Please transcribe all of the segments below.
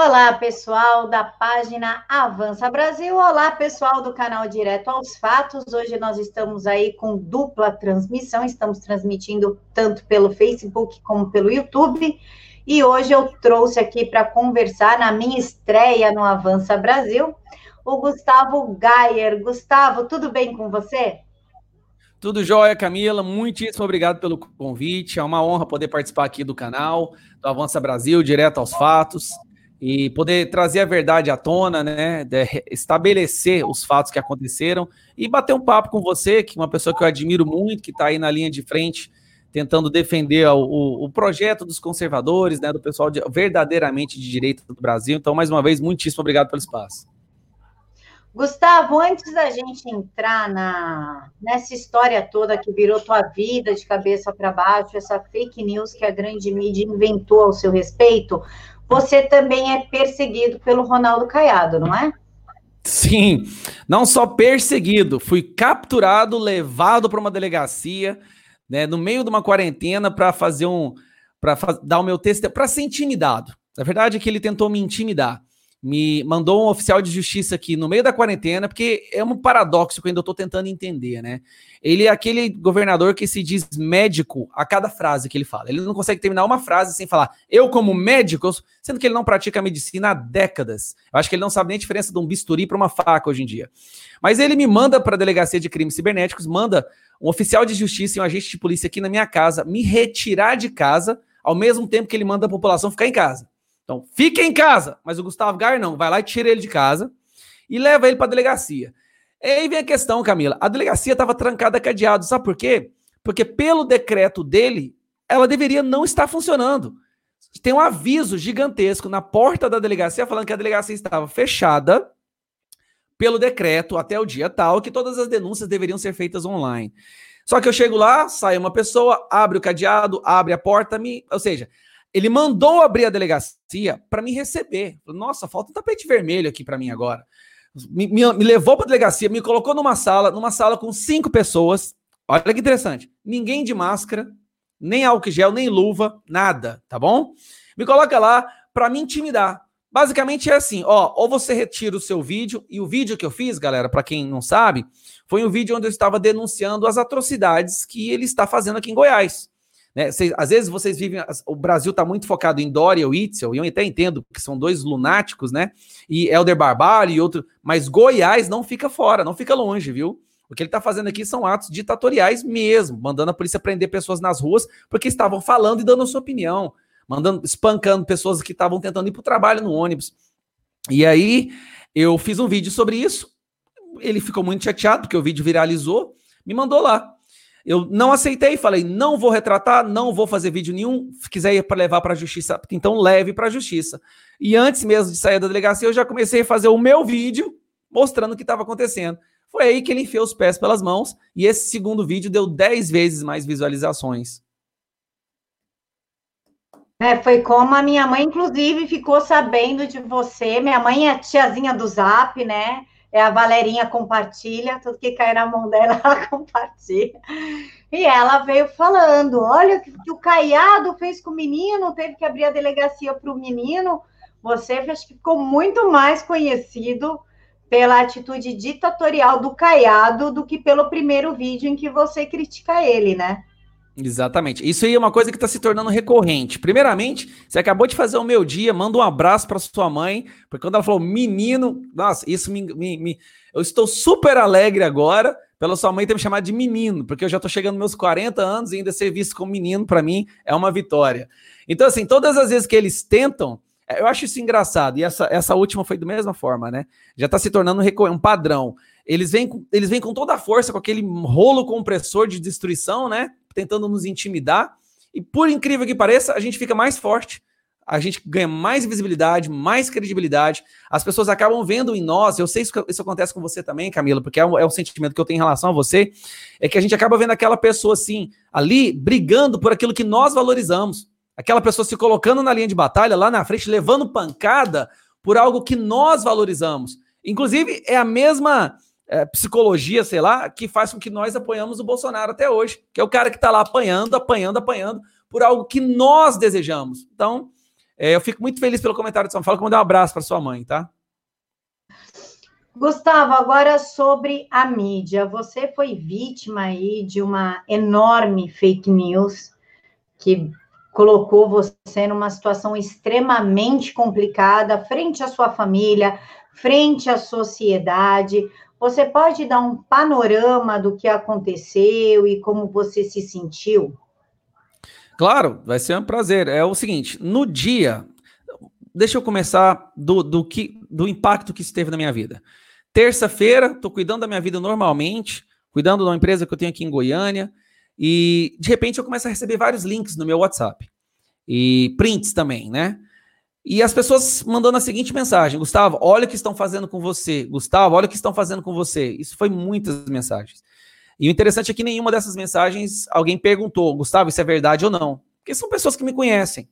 Olá, pessoal da página Avança Brasil. Olá, pessoal do canal Direto aos Fatos. Hoje nós estamos aí com dupla transmissão. Estamos transmitindo tanto pelo Facebook como pelo YouTube. E hoje eu trouxe aqui para conversar na minha estreia no Avança Brasil o Gustavo Gayer. Gustavo, tudo bem com você? Tudo jóia, Camila. Muitíssimo obrigado pelo convite. É uma honra poder participar aqui do canal do Avança Brasil, direto aos fatos e poder trazer a verdade à tona, né? estabelecer os fatos que aconteceram e bater um papo com você, que é uma pessoa que eu admiro muito, que está aí na linha de frente, tentando defender o, o, o, projeto dos conservadores, né? Do pessoal de, verdadeiramente de direita do Brasil. Então, mais uma vez, muitíssimo obrigado pelo espaço. Gustavo, antes da gente entrar na, nessa história toda que virou tua vida de cabeça para baixo, essa fake news que a grande mídia inventou ao seu respeito, você também é perseguido pelo Ronaldo Caiado, não é? Sim, não só perseguido, fui capturado, levado para uma delegacia, né, no meio de uma quarentena para fazer um para dar o meu texto, para ser intimidado. Na verdade é que ele tentou me intimidar me mandou um oficial de justiça aqui no meio da quarentena, porque é um paradoxo que eu ainda estou tentando entender, né? Ele é aquele governador que se diz médico a cada frase que ele fala. Ele não consegue terminar uma frase sem falar eu como médico, sendo que ele não pratica medicina há décadas. Eu acho que ele não sabe nem a diferença de um bisturi para uma faca hoje em dia. Mas ele me manda para a delegacia de crimes cibernéticos, manda um oficial de justiça e um agente de polícia aqui na minha casa me retirar de casa, ao mesmo tempo que ele manda a população ficar em casa. Então, fique em casa. Mas o Gustavo Gar não, vai lá e tira ele de casa e leva ele para a delegacia. E aí vem a questão, Camila. A delegacia estava trancada, cadeado. Sabe por quê? Porque pelo decreto dele, ela deveria não estar funcionando. Tem um aviso gigantesco na porta da delegacia falando que a delegacia estava fechada pelo decreto até o dia tal, que todas as denúncias deveriam ser feitas online. Só que eu chego lá, sai uma pessoa, abre o cadeado, abre a porta, me, ou seja, ele mandou abrir a delegacia para me receber. Nossa, falta um tapete vermelho aqui para mim agora. Me, me, me levou para a delegacia, me colocou numa sala, numa sala com cinco pessoas. Olha que interessante. Ninguém de máscara, nem álcool gel, nem luva, nada, tá bom? Me coloca lá para me intimidar. Basicamente é assim, ó, ou você retira o seu vídeo, e o vídeo que eu fiz, galera, para quem não sabe, foi um vídeo onde eu estava denunciando as atrocidades que ele está fazendo aqui em Goiás. Né? Cês, às vezes vocês vivem. O Brasil está muito focado em Dória ou Itzel, e eu até entendo que são dois lunáticos, né? E Helder Barbalho e outro. Mas Goiás não fica fora, não fica longe, viu? O que ele está fazendo aqui são atos ditatoriais mesmo, mandando a polícia prender pessoas nas ruas porque estavam falando e dando a sua opinião, mandando, espancando pessoas que estavam tentando ir para o trabalho no ônibus. E aí eu fiz um vídeo sobre isso. Ele ficou muito chateado porque o vídeo viralizou, me mandou lá. Eu não aceitei, falei, não vou retratar, não vou fazer vídeo nenhum. Se quiser ir para levar para a justiça, então leve para a justiça. E antes mesmo de sair da delegacia, eu já comecei a fazer o meu vídeo mostrando o que estava acontecendo. Foi aí que ele enfiou os pés pelas mãos e esse segundo vídeo deu 10 vezes mais visualizações. É, foi como a minha mãe, inclusive, ficou sabendo de você. Minha mãe é tiazinha do Zap, né? É a Valerinha compartilha, tudo que cai na mão dela, ela compartilha. E ela veio falando: olha o que o Caiado fez com o menino, teve que abrir a delegacia para o menino. Você acho que ficou muito mais conhecido pela atitude ditatorial do Caiado do que pelo primeiro vídeo em que você critica ele, né? Exatamente. Isso aí é uma coisa que está se tornando recorrente. Primeiramente, você acabou de fazer o meu dia, manda um abraço para sua mãe, porque quando ela falou menino, nossa, isso me, me, me, Eu estou super alegre agora pela sua mãe ter me chamado de menino, porque eu já estou chegando meus 40 anos e ainda ser visto como menino, para mim, é uma vitória. Então, assim, todas as vezes que eles tentam, é, eu acho isso engraçado, e essa, essa última foi da mesma forma, né? Já está se tornando um padrão. Eles vêm, eles vêm com toda a força, com aquele rolo compressor de destruição, né? Tentando nos intimidar. E por incrível que pareça, a gente fica mais forte, a gente ganha mais visibilidade, mais credibilidade. As pessoas acabam vendo em nós. Eu sei que isso acontece com você também, Camila, porque é o, é o sentimento que eu tenho em relação a você. É que a gente acaba vendo aquela pessoa assim, ali, brigando por aquilo que nós valorizamos. Aquela pessoa se colocando na linha de batalha, lá na frente, levando pancada por algo que nós valorizamos. Inclusive, é a mesma é, psicologia, sei lá, que faz com que nós apoiamos o Bolsonaro até hoje, que é o cara que está lá apanhando, apanhando, apanhando por algo que nós desejamos. Então, É, eu fico muito feliz pelo comentário de São Paulo. Que mandar um abraço para sua mãe, tá? Gustavo, agora sobre a mídia. Você foi vítima aí de uma enorme fake news que colocou você numa situação extremamente complicada frente à sua família, frente à sociedade. Você pode dar um panorama do que aconteceu e como você se sentiu? Claro, vai ser um prazer. É o seguinte, no dia, deixa eu começar do, do, que, do impacto que isso teve na minha vida. Terça-feira, estou cuidando da minha vida normalmente, cuidando de uma empresa que eu tenho aqui em Goiânia, e de repente eu começo a receber vários links no meu WhatsApp. E prints também, né? E as pessoas mandando a seguinte mensagem: Gustavo, olha o que estão fazendo com você. Gustavo, olha o que estão fazendo com você. Isso foi muitas mensagens. E o interessante é que nenhuma dessas mensagens alguém perguntou, Gustavo, isso é verdade ou não? Porque são pessoas que me conhecem.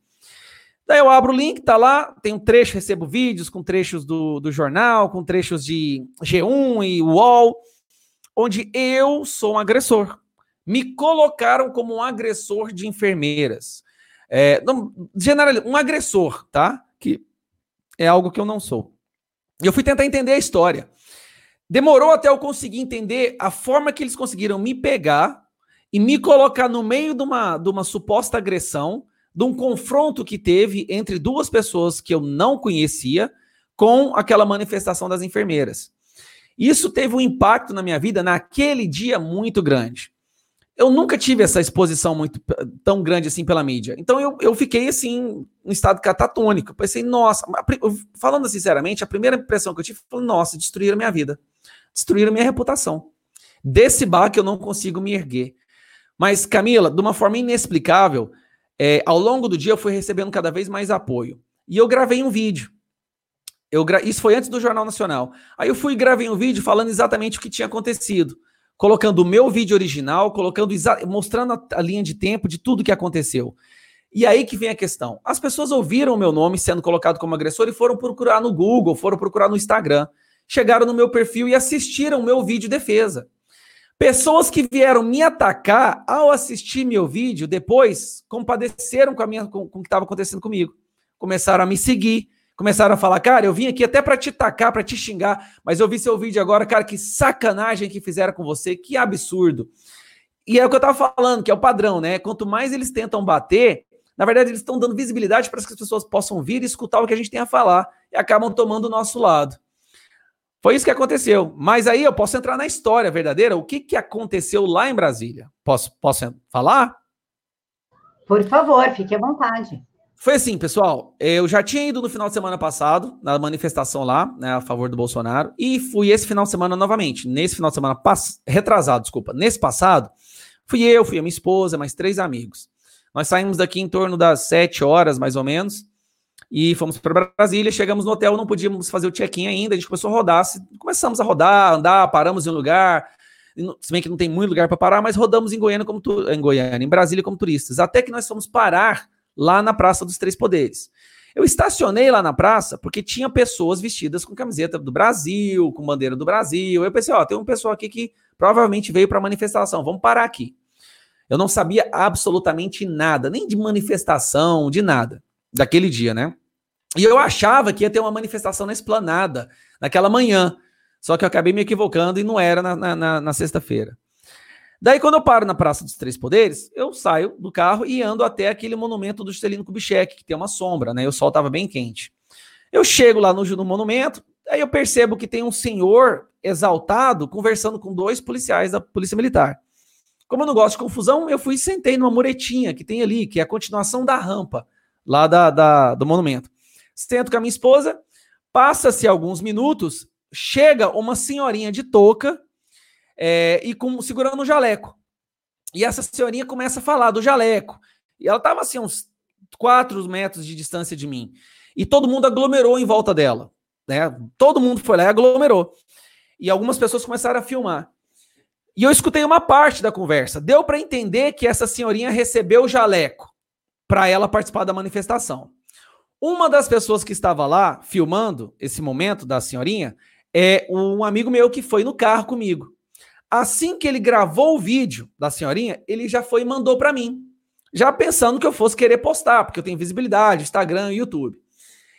Daí eu abro o link, tá lá, tem um trecho, recebo vídeos com trechos do, do jornal, com trechos de G1 e UOL, onde eu sou um agressor. Me colocaram como um agressor de enfermeiras. É, não, general, um agressor, tá? Que é algo que eu não sou. E eu fui tentar entender a história. Demorou até eu conseguir entender a forma que eles conseguiram me pegar e me colocar no meio de uma, de uma suposta agressão de um confronto que teve entre duas pessoas que eu não conhecia com aquela manifestação das enfermeiras. Isso teve um impacto na minha vida naquele dia muito grande. Eu nunca tive essa exposição muito tão grande assim pela mídia. Então eu, eu fiquei assim, em estado catatônico. pensei, nossa, falando sinceramente, a primeira impressão que eu tive foi, nossa, destruíram minha vida. Destruíram minha reputação. Desse bar que eu não consigo me erguer. Mas, Camila, de uma forma inexplicável, é, ao longo do dia eu fui recebendo cada vez mais apoio. E eu gravei um vídeo. Eu gra... Isso foi antes do Jornal Nacional. Aí eu fui e gravei um vídeo falando exatamente o que tinha acontecido. Colocando o meu vídeo original, colocando mostrando a, a linha de tempo de tudo que aconteceu. E aí que vem a questão. As pessoas ouviram o meu nome sendo colocado como agressor e foram procurar no Google, foram procurar no Instagram. Chegaram no meu perfil e assistiram o meu vídeo defesa. Pessoas que vieram me atacar ao assistir meu vídeo depois compadeceram com, a minha, com, com o que estava acontecendo comigo. Começaram a me seguir, começaram a falar, cara, eu vim aqui até para te tacar, para te xingar, mas eu vi seu vídeo agora, cara, que sacanagem que fizeram com você, que absurdo. E é o que eu estava falando, que é o padrão, né? Quanto mais eles tentam bater, na verdade eles estão dando visibilidade para que as pessoas possam vir e escutar o que a gente tem a falar e acabam tomando o nosso lado. Foi isso que aconteceu. Mas aí eu posso entrar na história verdadeira. O que, que aconteceu lá em Brasília? Posso, posso falar? Por favor, fique à vontade. Foi assim, pessoal. Eu já tinha ido no final de semana passado, na manifestação lá, né, a favor do Bolsonaro, e fui esse final de semana novamente. Nesse final de semana pass... retrasado, desculpa. Nesse passado, fui eu, fui a minha esposa, mais três amigos. Nós saímos daqui em torno das sete horas, mais ou menos e fomos para Brasília. Chegamos no hotel, não podíamos fazer o check-in ainda. A gente começou a rodar, começamos a rodar, andar, paramos em um lugar. Se bem que não tem muito lugar para parar, mas rodamos em Goiânia, como em Goiânia, em Brasília como turistas. Até que nós fomos parar lá na Praça dos Três Poderes. Eu estacionei lá na praça porque tinha pessoas vestidas com camiseta do Brasil, com bandeira do Brasil. Eu pensei, ó, tem um pessoal aqui que provavelmente veio para manifestação, vamos parar aqui. Eu não sabia absolutamente nada, nem de manifestação, de nada daquele dia, né? E eu achava que ia ter uma manifestação na esplanada, naquela manhã. Só que eu acabei me equivocando e não era na, na, na sexta-feira. Daí, quando eu paro na Praça dos Três Poderes, eu saio do carro e ando até aquele monumento do Juscelino Kubitschek, que tem uma sombra, né? O sol estava bem quente. Eu chego lá no, no monumento, aí eu percebo que tem um senhor exaltado conversando com dois policiais da Polícia Militar. Como eu não gosto de confusão, eu fui e sentei numa muretinha que tem ali, que é a continuação da rampa lá da, da, do monumento. Sento com a minha esposa, passa-se alguns minutos, chega uma senhorinha de touca é, e com, segurando um jaleco. E essa senhorinha começa a falar do jaleco. E ela estava assim, uns 4 metros de distância de mim. E todo mundo aglomerou em volta dela. Né? Todo mundo foi lá e aglomerou. E algumas pessoas começaram a filmar. E eu escutei uma parte da conversa. Deu para entender que essa senhorinha recebeu o jaleco para ela participar da manifestação. Uma das pessoas que estava lá filmando esse momento da senhorinha é um amigo meu que foi no carro comigo. Assim que ele gravou o vídeo da senhorinha, ele já foi e mandou para mim. já pensando que eu fosse querer postar, porque eu tenho visibilidade, Instagram, YouTube.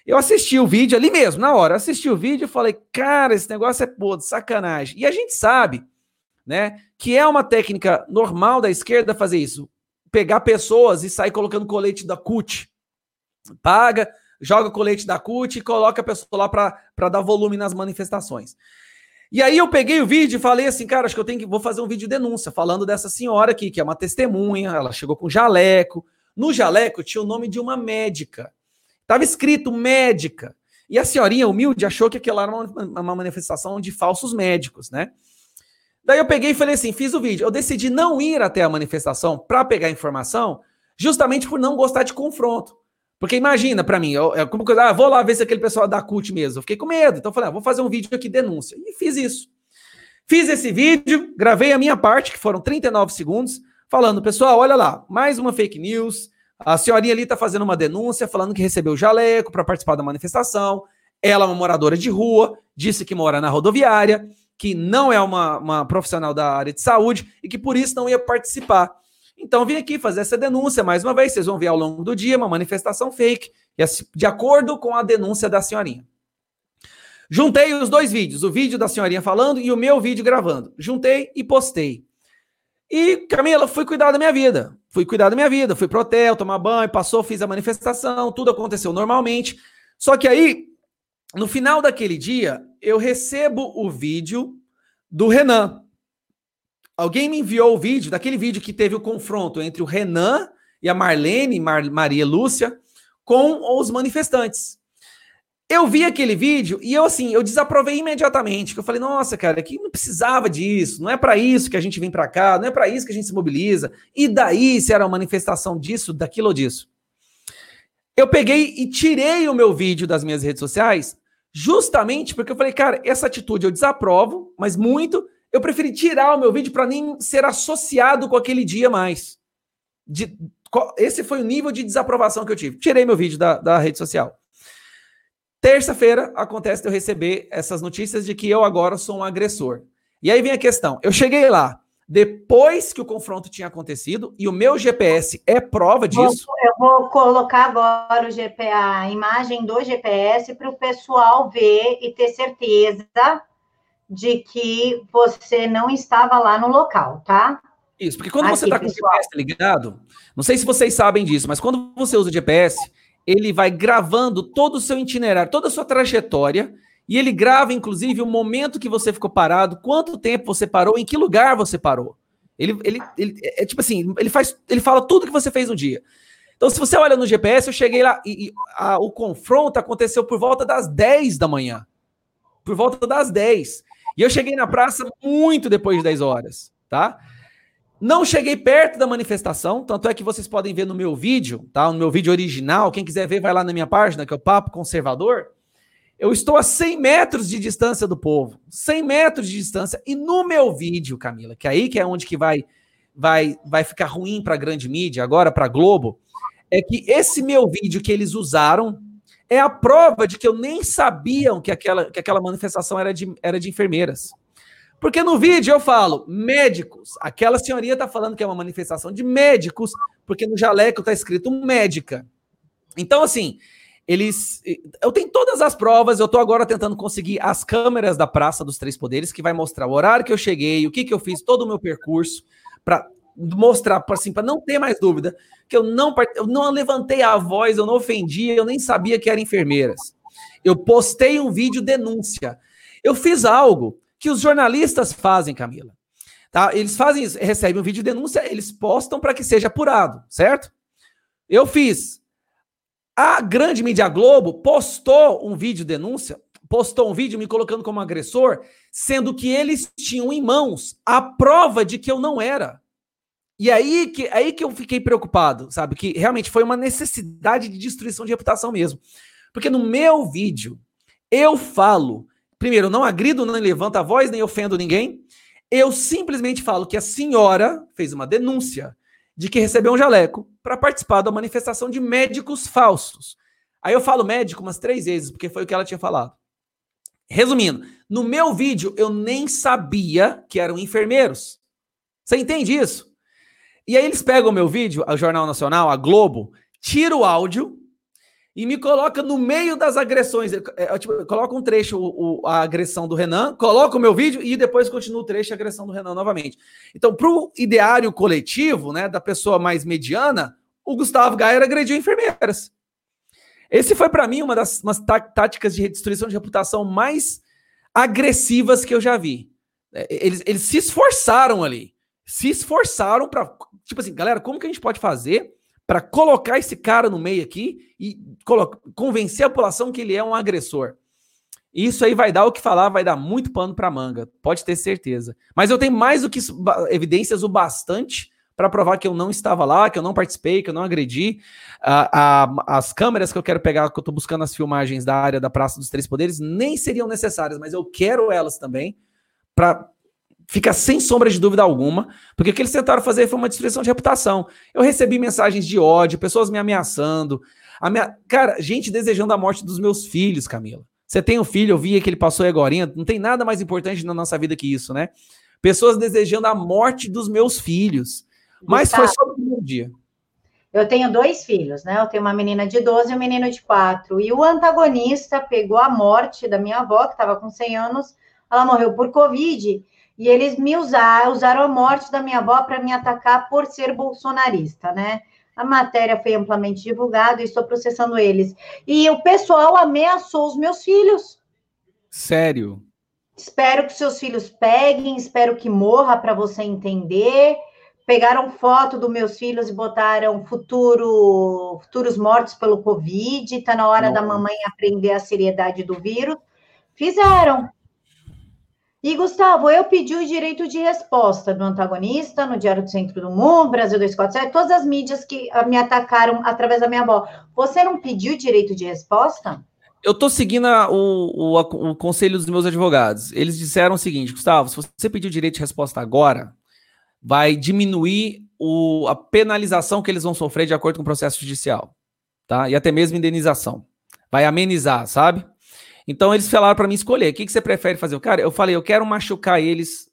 Eu assisti o vídeo ali mesmo, na hora, assisti o vídeo e falei, cara, esse negócio é pô, de sacanagem. E a gente sabe, né, que é uma técnica normal da esquerda fazer isso. Pegar pessoas e sair colocando colete da CUT. Paga, joga colete da CUT e coloca a pessoa lá para dar volume nas manifestações. E aí eu peguei o vídeo e falei assim, cara, acho que eu tenho que vou fazer um vídeo de denúncia falando dessa senhora aqui, que é uma testemunha, ela chegou com jaleco. No jaleco tinha o nome de uma médica. Tava escrito médica. E a senhorinha humilde achou que aquela era uma, uma manifestação de falsos médicos, né? Daí eu peguei e falei assim, fiz o vídeo. Eu decidi não ir até a manifestação para pegar informação, justamente por não gostar de confronto. Porque imagina para mim, eu, eu, como que ah, vou lá ver se aquele pessoal é da CUT mesmo. Eu fiquei com medo. Então eu falei, ah, vou fazer um vídeo aqui denúncia. E fiz isso. Fiz esse vídeo, gravei a minha parte, que foram 39 segundos, falando, pessoal, olha lá, mais uma fake news. A senhorinha ali está fazendo uma denúncia, falando que recebeu jaleco para participar da manifestação. Ela é uma moradora de rua, disse que mora na rodoviária, que não é uma, uma profissional da área de saúde e que por isso não ia participar. Então vim aqui fazer essa denúncia mais uma vez. Vocês vão ver ao longo do dia uma manifestação fake, de acordo com a denúncia da senhorinha. Juntei os dois vídeos, o vídeo da senhorinha falando e o meu vídeo gravando. Juntei e postei. E, Camila, fui cuidar da minha vida. Fui cuidar da minha vida, fui pro hotel, tomar banho, passou, fiz a manifestação, tudo aconteceu normalmente. Só que aí, no final daquele dia, eu recebo o vídeo do Renan. Alguém me enviou o vídeo, daquele vídeo que teve o confronto entre o Renan e a Marlene, Mar Maria Lúcia, com os manifestantes. Eu vi aquele vídeo e eu assim, eu desaprovei imediatamente, que eu falei: "Nossa, cara, aqui não precisava disso, não é para isso que a gente vem para cá, não é para isso que a gente se mobiliza". E daí se era uma manifestação disso, daquilo ou disso. Eu peguei e tirei o meu vídeo das minhas redes sociais, justamente porque eu falei: "Cara, essa atitude eu desaprovo, mas muito eu preferi tirar o meu vídeo para nem ser associado com aquele dia mais. De, esse foi o nível de desaprovação que eu tive. Tirei meu vídeo da, da rede social. Terça-feira acontece eu receber essas notícias de que eu agora sou um agressor. E aí vem a questão: eu cheguei lá depois que o confronto tinha acontecido e o meu GPS é prova disso. Eu vou colocar agora o GP, a imagem do GPS para o pessoal ver e ter certeza de que você não estava lá no local, tá? Isso, porque quando Aqui, você está com o GPS ligado, não sei se vocês sabem disso, mas quando você usa o GPS, ele vai gravando todo o seu itinerário, toda a sua trajetória, e ele grava, inclusive, o momento que você ficou parado, quanto tempo você parou, em que lugar você parou. Ele, ele, ele é tipo assim, ele faz, ele fala tudo que você fez no dia. Então, se você olha no GPS, eu cheguei lá e, e a, o confronto aconteceu por volta das 10 da manhã. Por volta das 10. E eu cheguei na praça muito depois de 10 horas, tá? Não cheguei perto da manifestação, tanto é que vocês podem ver no meu vídeo, tá? No meu vídeo original, quem quiser ver, vai lá na minha página, que é o Papo Conservador. Eu estou a 100 metros de distância do povo, 100 metros de distância. E no meu vídeo, Camila, que é aí que é onde que vai vai vai ficar ruim para a grande mídia, agora para Globo, é que esse meu vídeo que eles usaram é a prova de que eu nem sabiam que aquela, que aquela manifestação era de, era de enfermeiras. Porque no vídeo eu falo médicos. Aquela senhoria está falando que é uma manifestação de médicos, porque no jaleco está escrito médica. Então, assim, eles. Eu tenho todas as provas, eu estou agora tentando conseguir as câmeras da Praça dos Três Poderes, que vai mostrar o horário que eu cheguei, o que, que eu fiz, todo o meu percurso, para mostrar, assim, para não ter mais dúvida, que eu não, eu não levantei a voz, eu não ofendi, eu nem sabia que eram enfermeiras. Eu postei um vídeo denúncia. Eu fiz algo que os jornalistas fazem, Camila. Tá? Eles fazem isso, recebem um vídeo denúncia, eles postam para que seja apurado, certo? Eu fiz. A grande mídia Globo postou um vídeo denúncia, postou um vídeo me colocando como agressor, sendo que eles tinham em mãos a prova de que eu não era. E aí que, aí que eu fiquei preocupado, sabe? Que realmente foi uma necessidade de destruição de reputação mesmo. Porque no meu vídeo, eu falo, primeiro, não agrido, nem levanto a voz, nem ofendo ninguém. Eu simplesmente falo que a senhora fez uma denúncia de que recebeu um jaleco para participar da manifestação de médicos falsos. Aí eu falo médico umas três vezes, porque foi o que ela tinha falado. Resumindo, no meu vídeo eu nem sabia que eram enfermeiros. Você entende isso? E aí eles pegam o meu vídeo, o Jornal Nacional, a Globo, tira o áudio e me coloca no meio das agressões. É, é, tipo, coloca um trecho, o, a agressão do Renan, coloca o meu vídeo e depois continua o trecho, a agressão do Renan novamente. Então, para o ideário coletivo, né, da pessoa mais mediana, o Gustavo Gaia agrediu enfermeiras. Esse foi para mim uma das umas tá, táticas de destruição de reputação mais agressivas que eu já vi. É, eles, eles se esforçaram ali. Se esforçaram para. Tipo assim, galera, como que a gente pode fazer para colocar esse cara no meio aqui e convencer a população que ele é um agressor? Isso aí vai dar o que falar, vai dar muito pano para manga, pode ter certeza. Mas eu tenho mais do que evidências o bastante para provar que eu não estava lá, que eu não participei, que eu não agredi. as câmeras que eu quero pegar, que eu estou buscando as filmagens da área da Praça dos Três Poderes, nem seriam necessárias, mas eu quero elas também, para ficar sem sombra de dúvida alguma, porque o que eles tentaram fazer foi uma destruição de reputação. Eu recebi mensagens de ódio, pessoas me ameaçando. Minha... Cara, gente desejando a morte dos meus filhos, Camila. Você tem um filho, eu vi que ele passou agora, não tem nada mais importante na nossa vida que isso, né? Pessoas desejando a morte dos meus filhos. Mas foi só primeiro dia. Eu tenho dois filhos, né? Eu tenho uma menina de 12 e um menino de 4. E o antagonista pegou a morte da minha avó, que estava com 100 anos. Ela morreu por Covid. E eles me usaram, usaram a morte da minha avó para me atacar por ser bolsonarista, né? A matéria foi amplamente divulgada e estou processando eles. E o pessoal ameaçou os meus filhos. Sério? Espero que seus filhos peguem, espero que morra para você entender pegaram foto dos meus filhos e botaram futuro, futuros mortos pelo Covid, está na hora Não. da mamãe aprender a seriedade do vírus. Fizeram. E, Gustavo, eu pedi o direito de resposta do antagonista no Diário do Centro do Mundo, Brasil 247, todas as mídias que me atacaram através da minha avó. Você não pediu o direito de resposta? Eu estou seguindo a, o, o, o, conselho dos meus advogados. Eles disseram o seguinte, Gustavo, se você pediu o direito de resposta agora, vai diminuir o, a penalização que eles vão sofrer de acordo com o processo judicial, tá? E até mesmo indenização. Vai amenizar, sabe? Então eles falaram para mim escolher. O que, que você prefere fazer? Cara, eu falei, eu quero machucar eles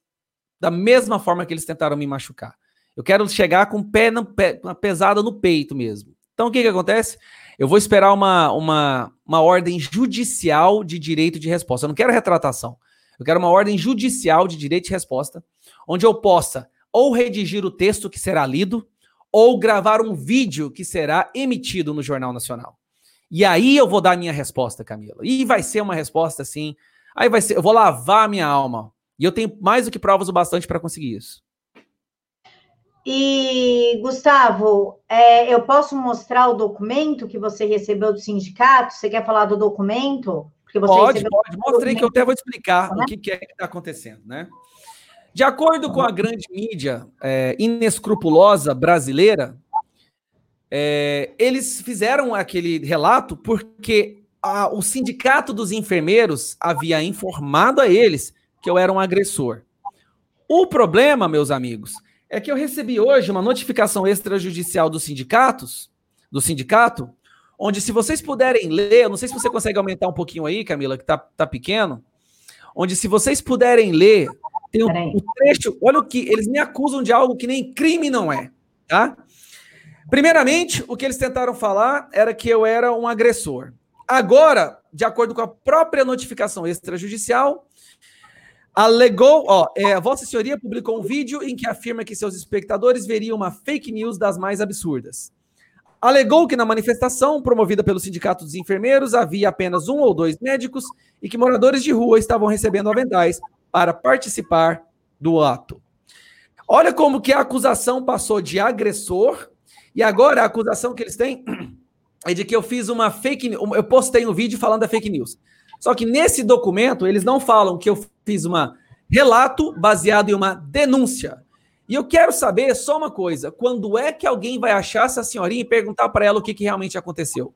da mesma forma que eles tentaram me machucar. Eu quero chegar com pé, no, pé uma pesada no peito mesmo. Então o que, que acontece? Eu vou esperar uma, uma, uma ordem judicial de direito de resposta. Eu não quero retratação. Eu quero uma ordem judicial de direito de resposta, onde eu possa ou redigir o texto que será lido, ou gravar um vídeo que será emitido no Jornal Nacional. E aí eu vou dar a minha resposta, Camila. E vai ser uma resposta assim. Aí vai ser, eu vou lavar a minha alma. E eu tenho mais do que provas o bastante para conseguir isso. E, Gustavo, é, eu posso mostrar o documento que você recebeu do sindicato? Você quer falar do documento? pode, pode. Mostrei que eu até vou explicar né? o que, que é que está acontecendo, né? De acordo com a grande mídia é, inescrupulosa brasileira, é, eles fizeram aquele relato porque a, o sindicato dos enfermeiros havia informado a eles que eu era um agressor. O problema, meus amigos, é que eu recebi hoje uma notificação extrajudicial dos sindicatos, do sindicato, onde se vocês puderem ler, eu não sei se você consegue aumentar um pouquinho aí, Camila, que tá, tá pequeno, onde se vocês puderem ler tem o, o, trecho, olha o que eles me acusam de algo que nem crime não é, tá? Primeiramente, o que eles tentaram falar era que eu era um agressor. Agora, de acordo com a própria notificação extrajudicial, alegou, ó, é, a Vossa Senhoria publicou um vídeo em que afirma que seus espectadores veriam uma fake news das mais absurdas. Alegou que na manifestação promovida pelo Sindicato dos Enfermeiros havia apenas um ou dois médicos e que moradores de rua estavam recebendo aventais para participar do ato. Olha como que a acusação passou de agressor e agora a acusação que eles têm é de que eu fiz uma fake news. Eu postei um vídeo falando da fake news. Só que nesse documento eles não falam que eu fiz um relato baseado em uma denúncia. E eu quero saber só uma coisa: quando é que alguém vai achar essa senhorinha e perguntar para ela o que, que realmente aconteceu?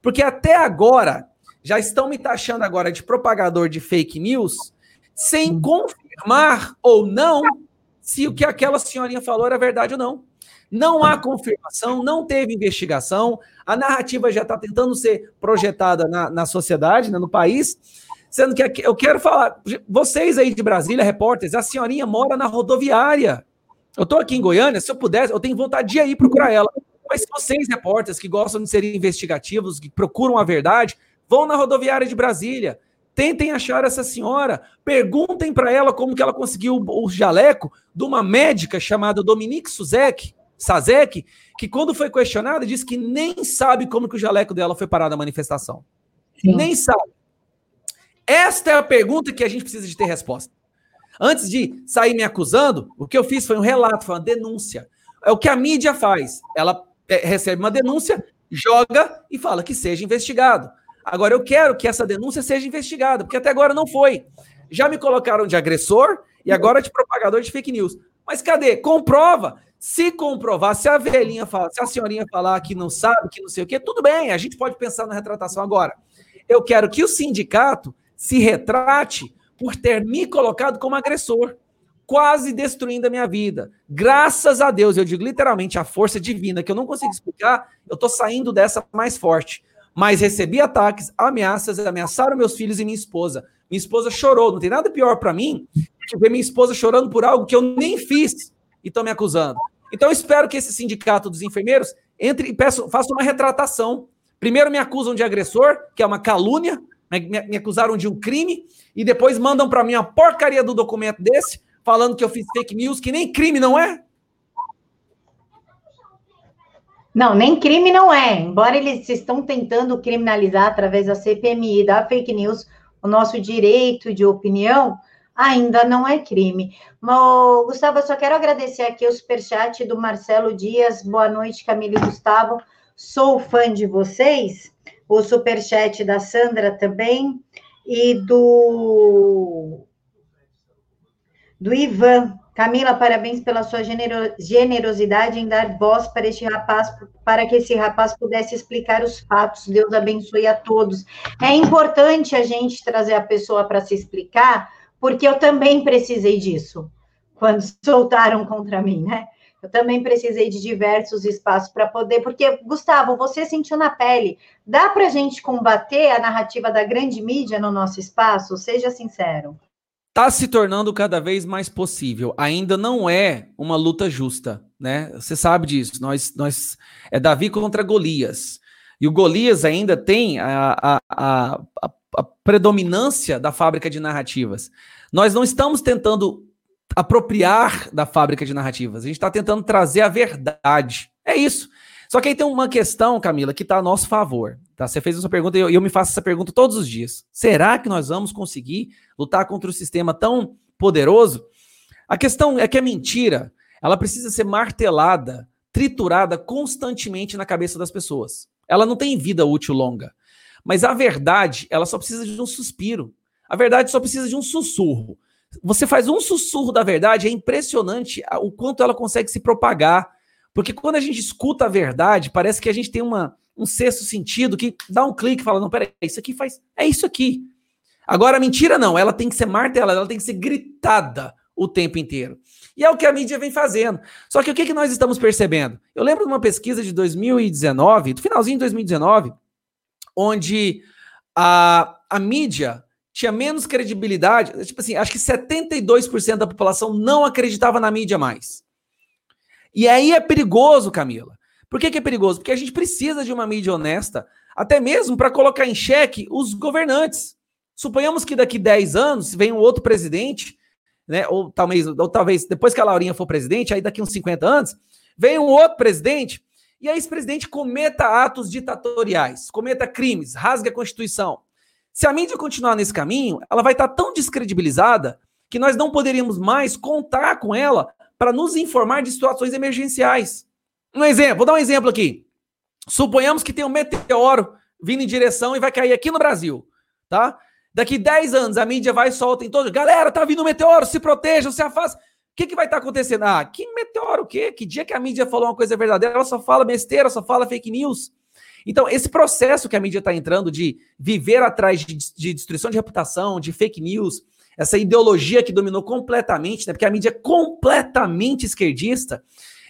Porque até agora já estão me taxando agora de propagador de fake news sem confirmar ou não se o que aquela senhorinha falou era verdade ou não. Não há confirmação, não teve investigação, a narrativa já está tentando ser projetada na, na sociedade, né, no país, sendo que eu quero falar, vocês aí de Brasília, repórteres, a senhorinha mora na rodoviária. Eu estou aqui em Goiânia, se eu pudesse, eu tenho vontade de ir procurar ela. Mas vocês, repórteres, que gostam de ser investigativos, que procuram a verdade, vão na rodoviária de Brasília, tentem achar essa senhora, perguntem para ela como que ela conseguiu o jaleco de uma médica chamada Dominique Suzek, Sazek, que quando foi questionada, disse que nem sabe como que o jaleco dela foi parar na manifestação. Sim. Nem sabe. Esta é a pergunta que a gente precisa de ter resposta. Antes de sair me acusando, o que eu fiz foi um relato, foi uma denúncia. É o que a mídia faz. Ela é, recebe uma denúncia, joga e fala que seja investigado. Agora, eu quero que essa denúncia seja investigada, porque até agora não foi. Já me colocaram de agressor e agora de propagador de fake news. Mas cadê? Comprova. Se comprovar, se a velhinha falar, se a senhorinha falar que não sabe, que não sei o quê, tudo bem, a gente pode pensar na retratação agora. Eu quero que o sindicato se retrate por ter me colocado como agressor, quase destruindo a minha vida. Graças a Deus, eu digo literalmente a força divina que eu não consigo explicar, eu estou saindo dessa mais forte. Mas recebi ataques, ameaças, ameaçaram meus filhos e minha esposa. Minha esposa chorou. Não tem nada pior para mim que ver minha esposa chorando por algo que eu nem fiz e estão me acusando. Então, eu espero que esse sindicato dos enfermeiros entre e peço, faça uma retratação. Primeiro me acusam de agressor, que é uma calúnia, me, me acusaram de um crime, e depois mandam para mim a porcaria do documento desse, falando que eu fiz fake news, que nem crime não é? Não, nem crime não é. Embora eles estão tentando criminalizar através da CPMI, da fake news, o nosso direito de opinião, ainda não é crime. Mas, Gustavo, eu só quero agradecer aqui o superchat do Marcelo Dias. Boa noite, Camila e Gustavo. Sou fã de vocês. O superchat da Sandra também. E do, do Ivan. Camila, parabéns pela sua generosidade em dar voz para este rapaz, para que esse rapaz pudesse explicar os fatos. Deus abençoe a todos. É importante a gente trazer a pessoa para se explicar, porque eu também precisei disso quando soltaram contra mim, né? Eu também precisei de diversos espaços para poder, porque, Gustavo, você sentiu na pele. Dá para a gente combater a narrativa da grande mídia no nosso espaço? Seja sincero. Está se tornando cada vez mais possível. Ainda não é uma luta justa, né? Você sabe disso. Nós, nós é Davi contra Golias. E o Golias ainda tem a, a, a, a predominância da fábrica de narrativas. Nós não estamos tentando apropriar da fábrica de narrativas, a gente está tentando trazer a verdade. É isso. Só que aí tem uma questão, Camila, que está a nosso favor. Tá? Você fez essa pergunta e eu, eu me faço essa pergunta todos os dias. Será que nós vamos conseguir lutar contra um sistema tão poderoso? A questão é que a mentira, ela precisa ser martelada, triturada constantemente na cabeça das pessoas. Ela não tem vida útil longa. Mas a verdade, ela só precisa de um suspiro. A verdade só precisa de um sussurro. Você faz um sussurro da verdade, é impressionante o quanto ela consegue se propagar. Porque quando a gente escuta a verdade, parece que a gente tem uma, um sexto sentido que dá um clique e fala: não, peraí, isso aqui faz. É isso aqui. Agora, a mentira não, ela tem que ser martelada, ela tem que ser gritada o tempo inteiro. E é o que a mídia vem fazendo. Só que o que, que nós estamos percebendo? Eu lembro de uma pesquisa de 2019, do finalzinho de 2019, onde a, a mídia tinha menos credibilidade. Tipo assim, acho que 72% da população não acreditava na mídia mais. E aí é perigoso, Camila. Por que, que é perigoso? Porque a gente precisa de uma mídia honesta, até mesmo para colocar em xeque os governantes. Suponhamos que daqui 10 anos vem um outro presidente, né? Ou talvez, ou talvez depois que a Laurinha for presidente, aí daqui uns 50 anos, vem um outro presidente e aí esse presidente cometa atos ditatoriais, cometa crimes, rasgue a Constituição. Se a mídia continuar nesse caminho, ela vai estar tão descredibilizada que nós não poderíamos mais contar com ela para nos informar de situações emergenciais. Um exemplo, vou dar um exemplo aqui. Suponhamos que tem um meteoro vindo em direção e vai cair aqui no Brasil, tá? Daqui 10 anos a mídia vai e solta em todo. Galera, tá vindo um meteoro, se protejam, se afastem que, que vai estar tá acontecendo? Ah, que meteoro o quê? Que dia que a mídia falou uma coisa verdadeira, ela só fala besteira, só fala fake news. Então, esse processo que a mídia está entrando de viver atrás de, de, destruição de reputação, de fake news, essa ideologia que dominou completamente, né? Porque a mídia é completamente esquerdista,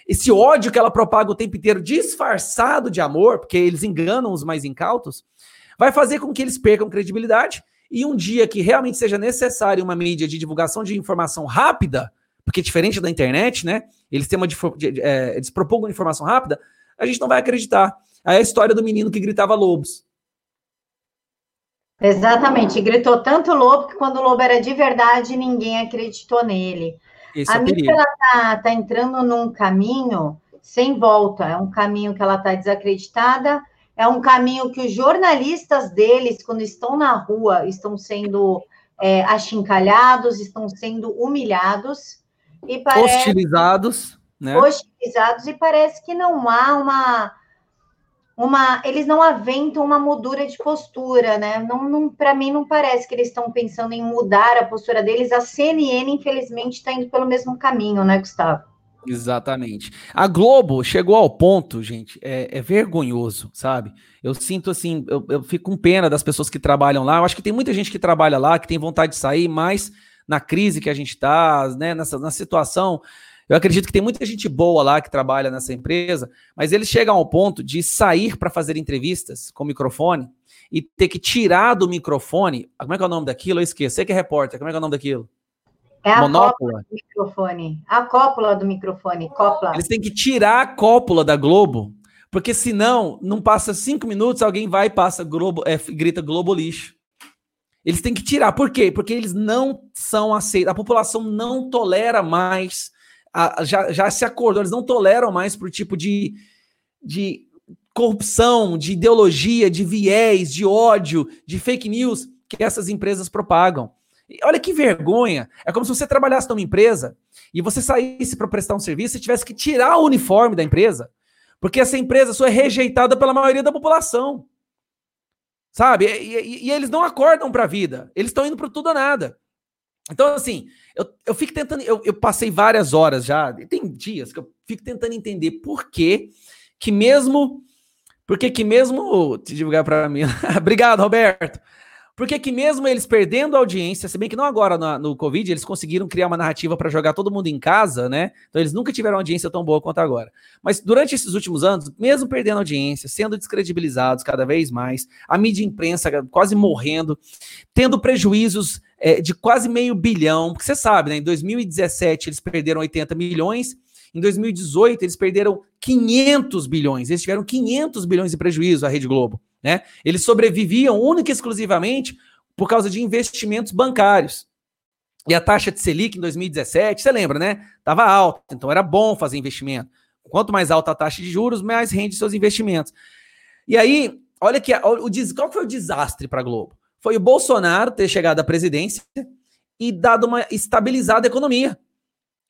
esse ódio que ela propaga o tempo inteiro, disfarçado de amor, porque eles enganam os mais incautos, vai fazer com que eles percam credibilidade. E um dia que realmente seja necessário uma mídia de divulgação de informação rápida, porque diferente da internet, né? Eles têm uma de, de, é, eles propagam informação rápida, a gente não vai acreditar. Aí a história do menino que gritava lobos. Exatamente, gritou tanto lobo que quando o lobo era de verdade, ninguém acreditou nele. Esse a é mídia está tá entrando num caminho sem volta, é um caminho que ela está desacreditada, é um caminho que os jornalistas deles, quando estão na rua, estão sendo é, achincalhados, estão sendo humilhados e parece, hostilizados, né? Hostilizados e parece que não há uma uma, eles não aventam uma mudura de postura, né? Não, não para mim não parece que eles estão pensando em mudar a postura deles. A CNN, infelizmente, está indo pelo mesmo caminho, né, Gustavo? Exatamente. A Globo chegou ao ponto, gente, é, é vergonhoso, sabe? Eu sinto assim, eu, eu, fico com pena das pessoas que trabalham lá. Eu acho que tem muita gente que trabalha lá, que tem vontade de sair, mas na crise que a gente está, né, nessa na situação, eu acredito que tem muita gente boa lá que trabalha nessa empresa, mas eles chegam ao ponto de sair para fazer entrevistas com microfone e ter que tirar do microfone. Como é que é o nome daquilo? Eu esqueço. Você que é repórter, como é que é o nome daquilo? É a Monópula. do microfone. A cópula do microfone. Cópula. Eles têm que tirar a cópula da Globo, porque senão, não passa cinco minutos, alguém vai e passa Globo, é, grita Globo lixo. Eles têm que tirar. Por quê? Porque eles não são aceitos. A população não tolera mais. A, já, já se acordou, eles não toleram mais por tipo de, de corrupção, de ideologia, de viés, de ódio, de fake news que essas empresas propagam. Olha que vergonha. É como se você trabalhasse numa empresa e você saísse para prestar um serviço e tivesse que tirar o uniforme da empresa, porque essa empresa só é rejeitada pela maioria da população. Sabe? E, e, e eles não acordam para a vida. Eles estão indo para tudo ou nada. Então, assim, eu, eu fico tentando. Eu, eu passei várias horas já. Tem dias que eu fico tentando entender por que, que mesmo. Por que, que mesmo. Te divulgar para mim. Obrigado, Roberto. Porque que mesmo eles perdendo a audiência, se bem que não agora no, Covid, eles conseguiram criar uma narrativa para jogar todo mundo em casa, né? Então eles nunca tiveram audiência tão boa quanto agora. Mas durante esses últimos anos, mesmo perdendo audiência, sendo descredibilizados cada vez mais, a mídia imprensa quase morrendo, tendo prejuízos é, de quase meio bilhão, porque você sabe, né? Em 2017 eles perderam 80 milhões, em 2018 eles perderam 500 bilhões, eles tiveram 500 bilhões de prejuízo à Rede Globo. Né? Eles sobreviviam única e exclusivamente por causa de investimentos bancários. E a taxa de Selic em 2017, você lembra, né? Estava alta, então era bom fazer investimento. Quanto mais alta a taxa de juros, mais rende seus investimentos. E aí, olha que o, qual foi o desastre para a Globo? Foi o Bolsonaro ter chegado à presidência e dado uma estabilizada economia,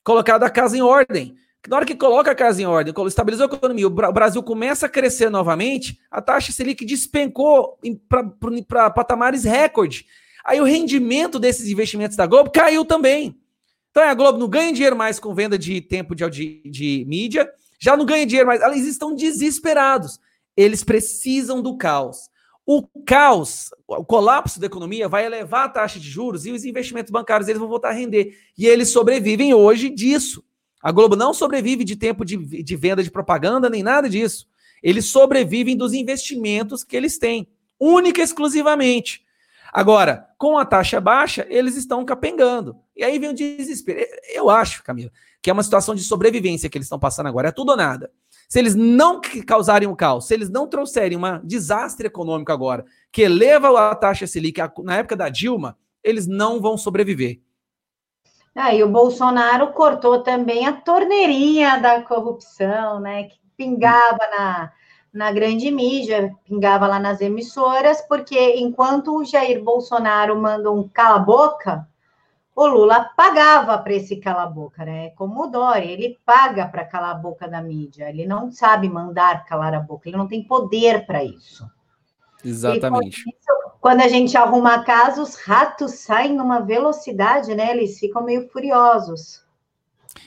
colocado a casa em ordem na hora que coloca a casa em ordem, estabilizou a economia, o Brasil começa a crescer novamente, a taxa Selic despencou para patamares recorde. Aí o rendimento desses investimentos da Globo caiu também. Então a Globo não ganha dinheiro mais com venda de tempo de, de, de mídia, já não ganha dinheiro mais. Eles estão desesperados. Eles precisam do caos. O caos, o colapso da economia vai elevar a taxa de juros e os investimentos bancários eles vão voltar a render. E eles sobrevivem hoje disso. A Globo não sobrevive de tempo de, de venda de propaganda, nem nada disso. Eles sobrevivem dos investimentos que eles têm, única e exclusivamente. Agora, com a taxa baixa, eles estão capengando. E aí vem o desespero. Eu acho, Camila, que é uma situação de sobrevivência que eles estão passando agora. É tudo ou nada. Se eles não causarem um caos, se eles não trouxerem um desastre econômico agora, que eleva a taxa Selic na época da Dilma, eles não vão sobreviver. Ah, e o Bolsonaro cortou também a torneirinha da corrupção, né? Que pingava na, na grande mídia, pingava lá nas emissoras, porque enquanto o Jair Bolsonaro manda um cala-boca, o Lula pagava para esse cala-boca, né? Como o Dória, ele paga para calar a boca da mídia, ele não sabe mandar calar a boca, ele não tem poder para isso. Exatamente. Isso, quando a gente arruma a casa, os ratos saem numa velocidade, né? Eles ficam meio furiosos.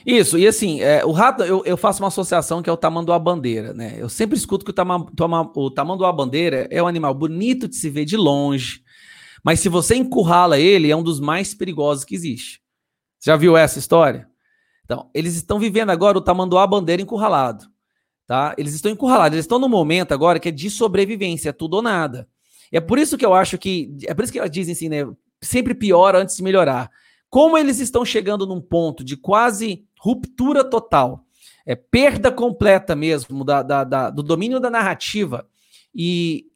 Isso, e assim, é, o rato, eu, eu, faço uma associação que é o tamanduá bandeira, né? Eu sempre escuto que o, tama, tama, o tamanduá bandeira é um animal bonito de se ver de longe, mas se você encurrala ele, é um dos mais perigosos que existe. Você já viu essa história? Então, eles estão vivendo agora o tamanduá bandeira encurralado, tá? Eles estão encurralados, eles estão no momento agora que é de sobrevivência, é tudo ou nada. E é por isso que eu acho que. É por isso que elas dizem assim, né? Sempre piora antes de melhorar. como eles estão chegando num ponto de quase ruptura total, é perda completa mesmo da, da, da do domínio da narrativa e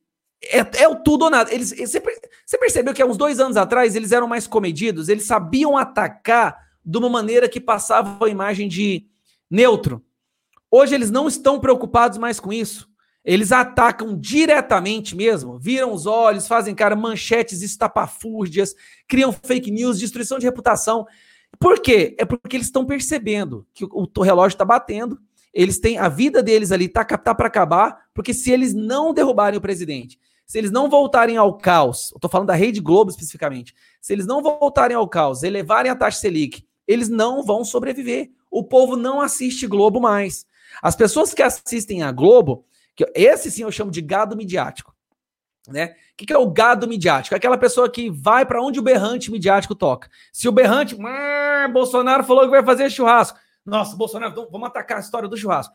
é, é, o tudo ou nada. Eles, você, você percebeu que há uns dois anos atrás eles eram mais comedidos, eles sabiam atacar de uma maneira que passava a imagem de neutro. Hoje eles não estão preocupados mais com isso. Eles atacam diretamente mesmo, viram os olhos, fazem cara manchetes estapafúrdias, criam fake news, destruição de reputação. Por quê? É porque eles estão percebendo que o, o relógio está batendo, eles têm a vida deles ali tá, tá para acabar, porque se eles não derrubarem o presidente, se eles não voltarem ao caos, eu falando da Rede Globo especificamente, se eles não voltarem ao caos, elevarem a taxa Selic, eles não vão sobreviver. O povo não assiste Globo mais. As pessoas que assistem a Globo, que esse sim eu chamo de gado midiático. Né? O que, que é o gado midiático? Aquela pessoa que vai para onde o berrante midiático toca. Se o berrante, Bolsonaro falou que vai fazer churrasco. Nossa, Bolsonaro, vamos atacar a história do churrasco.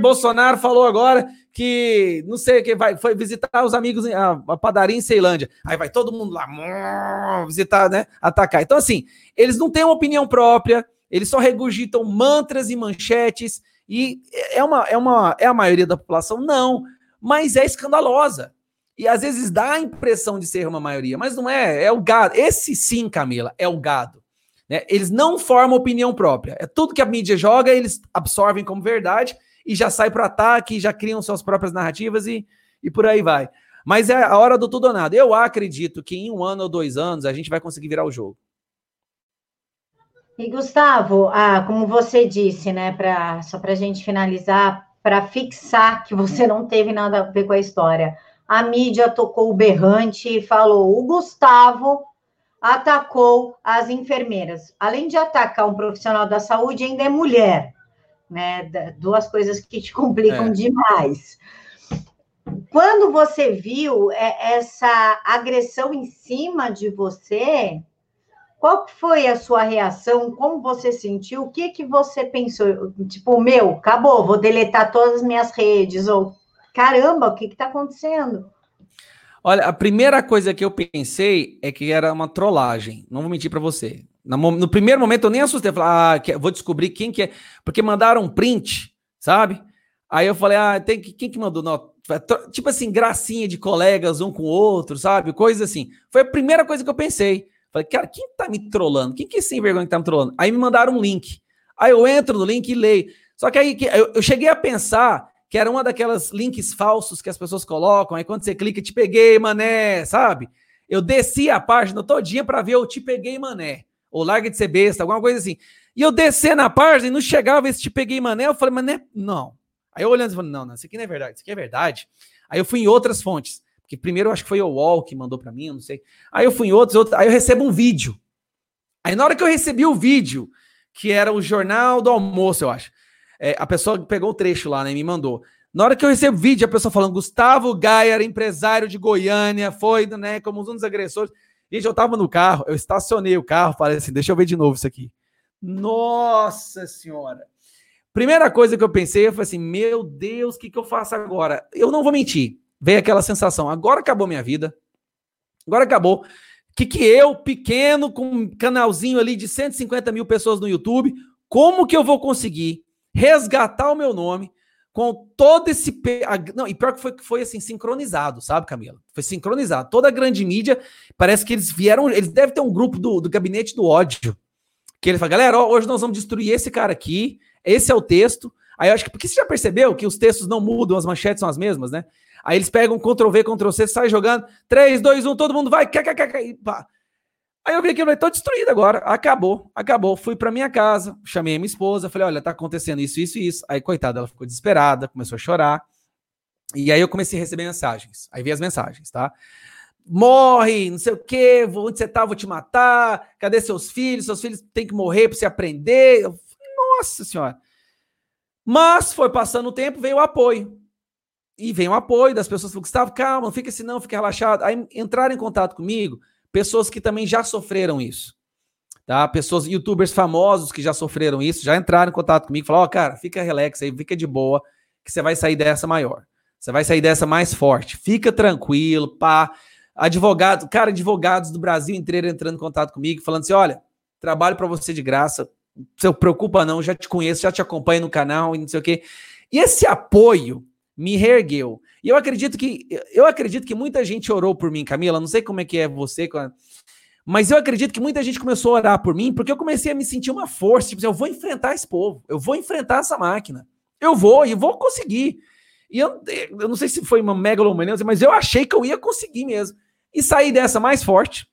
Bolsonaro falou agora que não sei que vai foi visitar os amigos a, a padaria em Ceilândia. Aí vai todo mundo lá visitar, né? Atacar. Então assim, eles não têm uma opinião própria, eles só regurgitam mantras e manchetes e é uma é uma é a maioria da população não, mas é escandalosa. E às vezes dá a impressão de ser uma maioria, mas não é, é o gado. Esse sim, Camila, é o gado. Né? Eles não formam opinião própria. É tudo que a mídia joga, eles absorvem como verdade e já sai para o ataque, já criam suas próprias narrativas e, e por aí vai. Mas é a hora do tudo ou nada. Eu acredito que em um ano ou dois anos a gente vai conseguir virar o jogo. E Gustavo, ah, como você disse, né, pra, só para a gente finalizar, para fixar que você não teve nada a ver com a história, a mídia tocou o berrante e falou: o Gustavo atacou as enfermeiras. Além de atacar um profissional da saúde, ainda é mulher, né? Duas coisas que te complicam é. demais. Quando você viu é, essa agressão em cima de você, qual foi a sua reação? Como você sentiu? O que que você pensou? Tipo, meu, acabou, vou deletar todas as minhas redes ou caramba, o que está acontecendo? Olha, a primeira coisa que eu pensei é que era uma trollagem. Não vou mentir para você. No, no, primeiro momento eu nem assustei. Falei, ah, vou descobrir quem que é. Porque mandaram um print, sabe? Aí eu falei, ah, tem que, quem que mandou? Não, tipo assim, gracinha de colegas um com o outro, sabe? Coisa assim. Foi a primeira coisa que eu pensei. Falei, cara, quem tá me trollando? Quem que é sem vergonha que tá me trollando? Aí me mandaram um link. Aí eu entro no link e leio. Só que aí eu, eu cheguei a pensar que era uma daquelas links falsos que as pessoas colocam, aí quando você clica, te peguei, mané, sabe? Eu desci a página todinha para ver o te peguei, mané, ou larga de ser besta, alguma coisa assim. E eu descer na página e não chegava esse te peguei, mané, eu falei, mané, não. Aí eu olhando e falei, não, não, isso aqui não é verdade, isso aqui é verdade. Aí eu fui em outras fontes, porque primeiro eu acho que foi o UOL que mandou para mim, não sei. Aí eu fui em outros, outros, aí eu recebo um vídeo. Aí na hora que eu recebi o vídeo, que era o Jornal do Almoço, eu acho. É, a pessoa pegou o trecho lá, né, e me mandou. Na hora que eu recebo vídeo, a pessoa falando, Gustavo Gaia, empresário de Goiânia, foi, né, como um dos agressores. Gente, eu tava no carro, eu estacionei o carro, falei assim, deixa eu ver de novo isso aqui. Nossa Senhora! Primeira coisa que eu pensei, eu falei assim, meu Deus, o que, que eu faço agora? Eu não vou mentir, veio aquela sensação, agora acabou minha vida, agora acabou. Que, que eu, pequeno, com um canalzinho ali de 150 mil pessoas no YouTube, como que eu vou conseguir resgatar o meu nome com todo esse. Não, e pior que foi, foi assim, sincronizado, sabe, Camila? Foi sincronizado. Toda a grande mídia, parece que eles vieram. Eles devem ter um grupo do, do gabinete do ódio. Que ele fala, galera, ó, hoje nós vamos destruir esse cara aqui. Esse é o texto. Aí eu acho que. Porque você já percebeu que os textos não mudam, as manchetes são as mesmas, né? Aí eles pegam Ctrl V, Ctrl C, sai jogando. 3, 2, 1, todo mundo vai. E pá. Aí eu vi aquilo, tô destruído agora, acabou, acabou. Fui para minha casa, chamei minha esposa, falei, olha, tá acontecendo isso, isso e isso. Aí, coitada, ela ficou desesperada, começou a chorar. E aí eu comecei a receber mensagens. Aí vi as mensagens, tá? Morre, não sei o quê, onde você tá, vou te matar. Cadê seus filhos? Seus filhos têm que morrer para você aprender. Eu, Nossa senhora. Mas foi passando o tempo, veio o apoio. E veio o apoio das pessoas que Gustavo, calma, não fica assim não, fica relaxado. Aí entraram em contato comigo pessoas que também já sofreram isso. Tá? Pessoas, youtubers famosos que já sofreram isso, já entraram em contato comigo, falaram: Ó, oh, cara, fica relax aí, fica de boa, que você vai sair dessa maior. Você vai sair dessa mais forte. Fica tranquilo, pá. Advogado, cara, advogados do Brasil inteiro entrando em contato comigo, falando assim: olha, trabalho para você de graça. Se preocupa não, já te conheço, já te acompanho no canal e não sei o quê. E esse apoio me reergueu. E eu acredito que eu acredito que muita gente orou por mim, Camila. Não sei como é que é você, mas eu acredito que muita gente começou a orar por mim porque eu comecei a me sentir uma força. Tipo, eu vou enfrentar esse povo, eu vou enfrentar essa máquina. Eu vou e vou conseguir. E eu, eu não sei se foi uma megalomania, mas eu achei que eu ia conseguir mesmo. E sair dessa mais forte.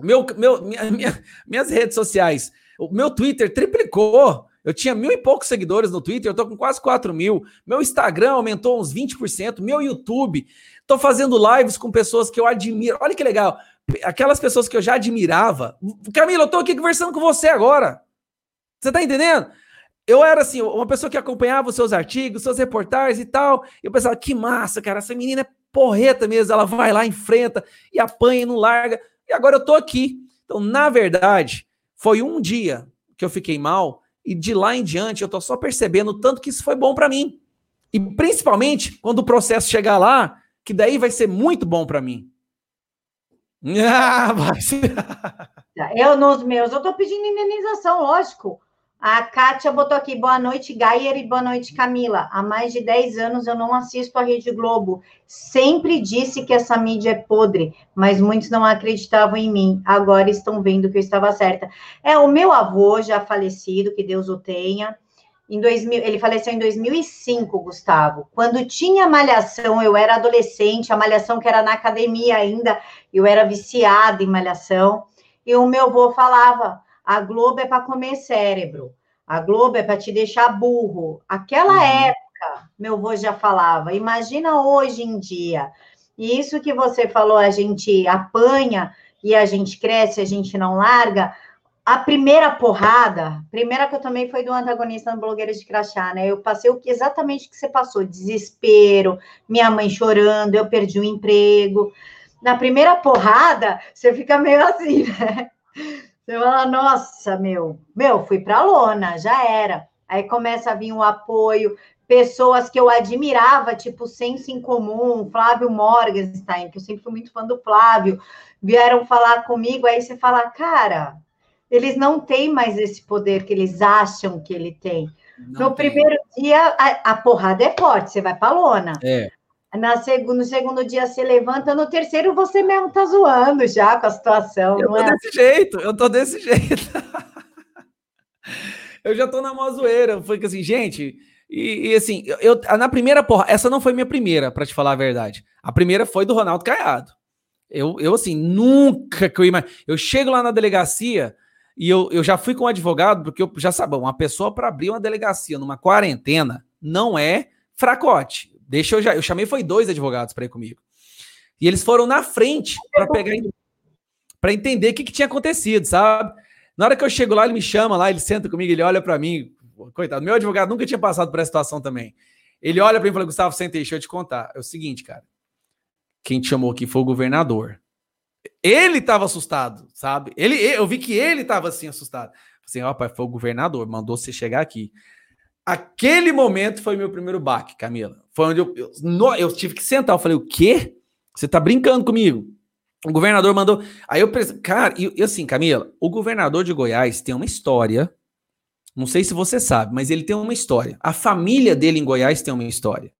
Meu, meu, minha, minha, minhas redes sociais, o meu Twitter triplicou. Eu tinha mil e poucos seguidores no Twitter, eu tô com quase 4 mil. Meu Instagram aumentou uns 20%. Meu YouTube, tô fazendo lives com pessoas que eu admiro. Olha que legal. Aquelas pessoas que eu já admirava. Camila, eu tô aqui conversando com você agora. Você tá entendendo? Eu era assim, uma pessoa que acompanhava os seus artigos, seus reportagens e tal. Eu pensava, que massa, cara, essa menina é porreta mesmo. Ela vai lá, enfrenta e apanha e não larga. E agora eu tô aqui. Então, na verdade, foi um dia que eu fiquei mal e de lá em diante eu tô só percebendo o tanto que isso foi bom para mim. E principalmente quando o processo chegar lá, que daí vai ser muito bom para mim. Ser. Eu nos meus, eu tô pedindo indenização, lógico. A Kátia botou aqui, boa noite, Gayer, e boa noite, Camila. Há mais de 10 anos eu não assisto a Rede Globo. Sempre disse que essa mídia é podre, mas muitos não acreditavam em mim. Agora estão vendo que eu estava certa. É, o meu avô, já falecido, que Deus o tenha, em 2000, ele faleceu em 2005, Gustavo. Quando tinha malhação, eu era adolescente, a malhação que era na academia ainda, eu era viciada em malhação, e o meu avô falava a Globo é para comer cérebro. A Globo é para te deixar burro. Aquela uhum. época, meu avô já falava. Imagina hoje em dia. E isso que você falou, a gente apanha e a gente cresce, a gente não larga. A primeira porrada, primeira que eu também foi do antagonista no Blogueiras de Crachá, né? Eu passei o que exatamente o que você passou: desespero, minha mãe chorando, eu perdi o emprego. Na primeira porrada, você fica meio assim, né? Você fala, nossa, meu, meu, fui para lona, já era. Aí começa a vir um apoio, pessoas que eu admirava, tipo Senso em Comum, Flávio Morgenstein, que eu sempre fui muito fã do Flávio, vieram falar comigo, aí você fala, cara, eles não têm mais esse poder que eles acham que ele tem. Não no tem. primeiro dia, a, a, porrada é forte, você vai para lona. É. Na segundo, no segundo dia você levanta, no terceiro você mesmo tá zoando já com a situação. Eu tô é? desse jeito, eu tô desse jeito. eu já tô na mó zoeira. Foi que assim, gente, e, e, assim, eu, na primeira porra, essa não foi minha primeira, para te falar a verdade. A primeira foi do Ronaldo Caiado. Eu, eu assim, nunca que eu ia. Eu chego lá na delegacia e eu, eu já fui com um advogado, porque eu já sabia, uma pessoa para abrir uma delegacia numa quarentena não é fracote. Deixa eu já. Eu chamei foi dois advogados para ir comigo. E eles foram na frente para pegar para entender o que, que, tinha acontecido, sabe? Na hora que eu chego lá, ele me chama lá, ele senta comigo, ele olha para mim. Coitado, meu advogado nunca tinha passado por essa situação também. Ele olha para mim e fala: Gustavo, senta aí, deixa eu te contar. É o seguinte, cara. Quem te chamou aqui foi o governador. Ele estava assustado, sabe? Ele, eu vi que ele estava assim assustado. Assim, pai, foi o governador, mandou você chegar aqui. Aquele momento foi meu primeiro baque, Camila. Foi onde eu, eu, no, eu tive que sentar. Eu falei, o quê? Você tá brincando comigo? O governador mandou. Aí eu pensei, cara, e, e assim, Camila, o governador de Goiás tem uma história. Não sei se você sabe, mas ele tem uma história. A família dele em Goiás tem uma história.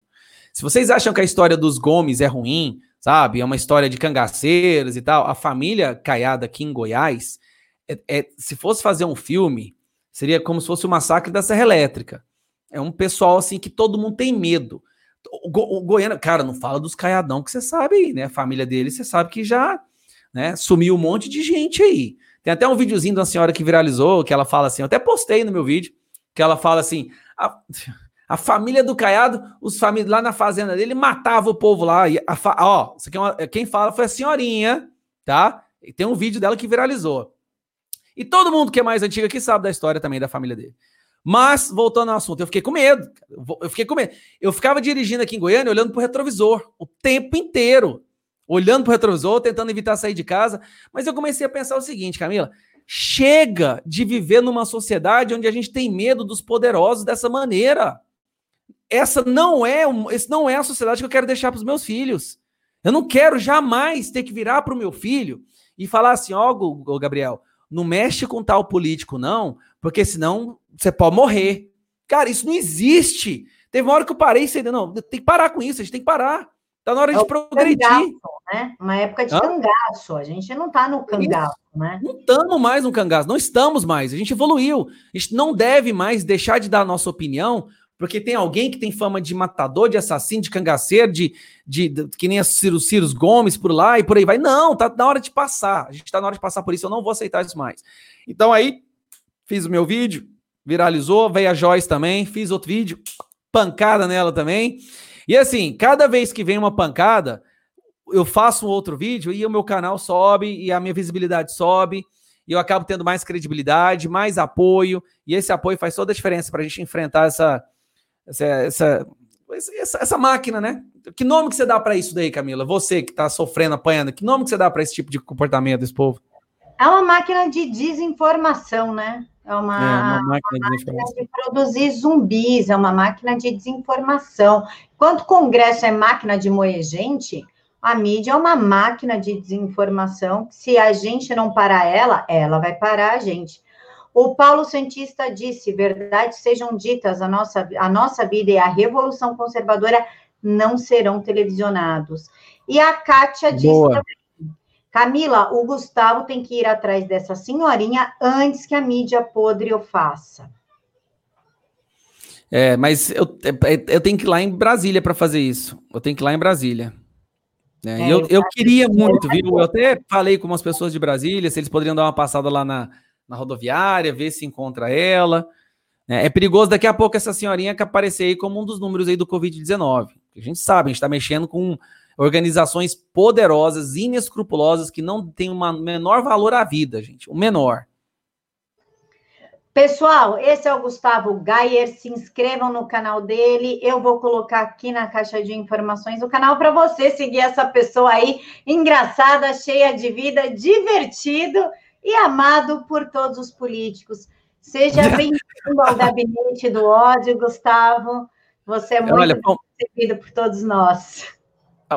Se vocês acham que a história dos Gomes é ruim, sabe? É uma história de cangaceiros e tal. A família Caiada aqui em Goiás, é, é, se fosse fazer um filme, seria como se fosse o massacre da Serra Elétrica. É um pessoal assim que todo mundo tem medo. O, Go o Goiânia, cara, não fala dos caiadão que você sabe aí, né? A família dele, você sabe que já né, sumiu um monte de gente aí. Tem até um videozinho de uma senhora que viralizou, que ela fala assim, eu até postei no meu vídeo, que ela fala assim, a, a família do Caiado, os famílias lá na fazenda dele matava o povo lá. E a, ó, isso aqui é uma, quem fala foi a senhorinha, tá? E tem um vídeo dela que viralizou. E todo mundo que é mais antigo aqui sabe da história também da família dele. Mas, voltando ao assunto, eu fiquei com medo. Eu fiquei com medo. Eu ficava dirigindo aqui em Goiânia olhando para o retrovisor o tempo inteiro. Olhando para o retrovisor, tentando evitar sair de casa. Mas eu comecei a pensar o seguinte, Camila. Chega de viver numa sociedade onde a gente tem medo dos poderosos dessa maneira. Essa não é, esse não é a sociedade que eu quero deixar para os meus filhos. Eu não quero jamais ter que virar para o meu filho e falar assim: ó, oh, Gabriel, não mexe com tal político, não, porque senão você pode morrer. Cara, isso não existe. Teve uma hora que eu parei e você, não, tem que parar com isso, a gente tem que parar. Tá na hora é de progredir. Cangaço, né? Uma época de Hã? cangaço. A gente não tá no cangaço, né? Não estamos mais no cangaço, não estamos mais. A gente evoluiu. A gente não deve mais deixar de dar a nossa opinião, porque tem alguém que tem fama de matador, de assassino, de cangaceiro, de, de, de que nem a Ciro, Ciro Gomes por lá e por aí vai. Não, tá na hora de passar. A gente tá na hora de passar por isso, eu não vou aceitar isso mais. Então aí, fiz o meu vídeo, viralizou, veio a Joyce também, fiz outro vídeo, pancada nela também. E assim, cada vez que vem uma pancada, eu faço um outro vídeo e o meu canal sobe e a minha visibilidade sobe e eu acabo tendo mais credibilidade, mais apoio e esse apoio faz toda a diferença para a gente enfrentar essa essa, essa, essa, essa máquina, né? Que nome que você dá para isso daí, Camila? Você que está sofrendo, apanhando, que nome que você dá para esse tipo de comportamento desse povo? É uma máquina de desinformação, né? É uma, é uma máquina, uma de, máquina de, produzir zumbis, é uma máquina de desinformação. Enquanto o Congresso é máquina de moer gente, a mídia é uma máquina de desinformação. Se a gente não parar ela, ela vai parar a gente. O Paulo Santista disse: verdades sejam ditas, a nossa, a nossa vida e a revolução conservadora não serão televisionados. E a Kátia disse também Camila, o Gustavo tem que ir atrás dessa senhorinha antes que a mídia podre o faça. É, mas eu, é, é, eu tenho que ir lá em Brasília para fazer isso. Eu tenho que ir lá em Brasília. É, é, eu, eu queria muito, viu? Eu até falei com umas pessoas de Brasília se eles poderiam dar uma passada lá na, na rodoviária, ver se encontra ela. É, é perigoso daqui a pouco essa senhorinha que aparecer aí como um dos números aí do Covid-19. A gente sabe, a gente está mexendo com organizações poderosas, inescrupulosas, que não têm o menor valor à vida, gente. O menor. Pessoal, esse é o Gustavo Gayer. Se inscrevam no canal dele. Eu vou colocar aqui na caixa de informações o canal para você seguir essa pessoa aí, engraçada, cheia de vida, divertido e amado por todos os políticos. Seja bem-vindo ao gabinete do ódio, Gustavo. Você é muito Olha, recebido por todos nós.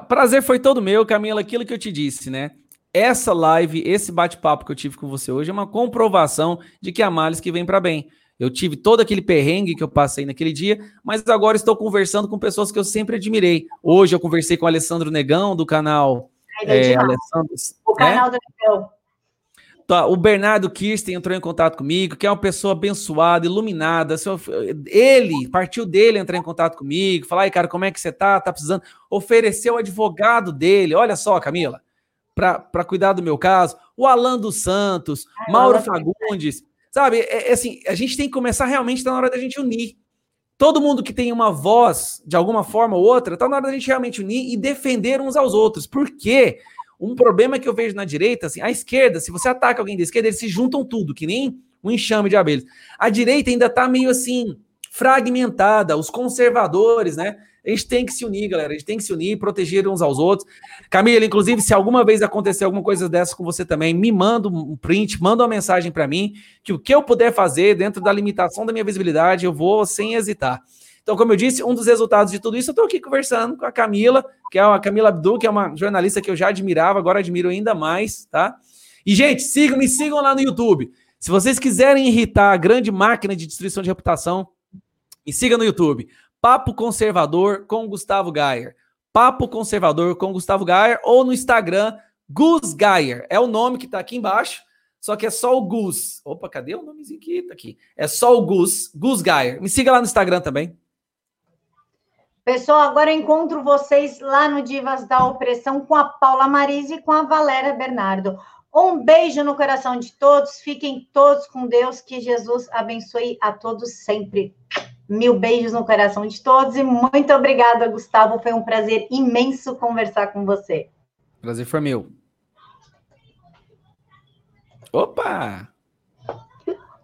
Prazer foi todo meu, Camila, aquilo que eu te disse, né? Essa live, esse bate-papo que eu tive com você hoje é uma comprovação de que há males que vem para bem. Eu tive todo aquele perrengue que eu passei naquele dia, mas agora estou conversando com pessoas que eu sempre admirei. Hoje eu conversei com o Alessandro Negão, do canal. É, Alessandro, o canal né? do Negão. Tá, o Bernardo Kirsten entrou em contato comigo, que é uma pessoa abençoada, iluminada. Ele, partiu dele entrar em contato comigo, falar, cara, como é que você tá? Tá precisando? Ofereceu o advogado dele, olha só, Camila, para cuidar do meu caso. O Alan dos Santos, Ai, Mauro Fagundes, sabe? É, é, assim, a gente tem que começar realmente, tá na hora da gente unir. Todo mundo que tem uma voz, de alguma forma ou outra, tá na hora da gente realmente unir e defender uns aos outros. Por quê? Um problema que eu vejo na direita, assim, a esquerda, se você ataca alguém da esquerda, eles se juntam tudo, que nem um enxame de abelhas. A direita ainda tá meio assim, fragmentada, os conservadores, né? A gente tem que se unir, galera. A gente tem que se unir, proteger uns aos outros. Camila, inclusive, se alguma vez acontecer alguma coisa dessa com você também, me manda um print, manda uma mensagem para mim, que o que eu puder fazer dentro da limitação da minha visibilidade, eu vou sem hesitar. Então, como eu disse, um dos resultados de tudo isso, eu estou aqui conversando com a Camila, que é a Camila Abdul, que é uma jornalista que eu já admirava, agora admiro ainda mais, tá? E, gente, sigam, me sigam lá no YouTube. Se vocês quiserem irritar a grande máquina de destruição de reputação, me siga no YouTube. Papo Conservador com Gustavo Gayer. Papo Conservador com Gustavo Gayer ou no Instagram, Gus Gayer. É o nome que está aqui embaixo, só que é só o Gus. Opa, cadê o nomezinho aqui? Tá aqui. É só o Gus, Gus Gayer. Me siga lá no Instagram também. Pessoal, agora encontro vocês lá no Divas da Opressão com a Paula Marise e com a Valéria Bernardo. Um beijo no coração de todos, fiquem todos com Deus, que Jesus abençoe a todos sempre. Mil beijos no coração de todos e muito obrigada, Gustavo. Foi um prazer imenso conversar com você. Prazer foi meu. Opa!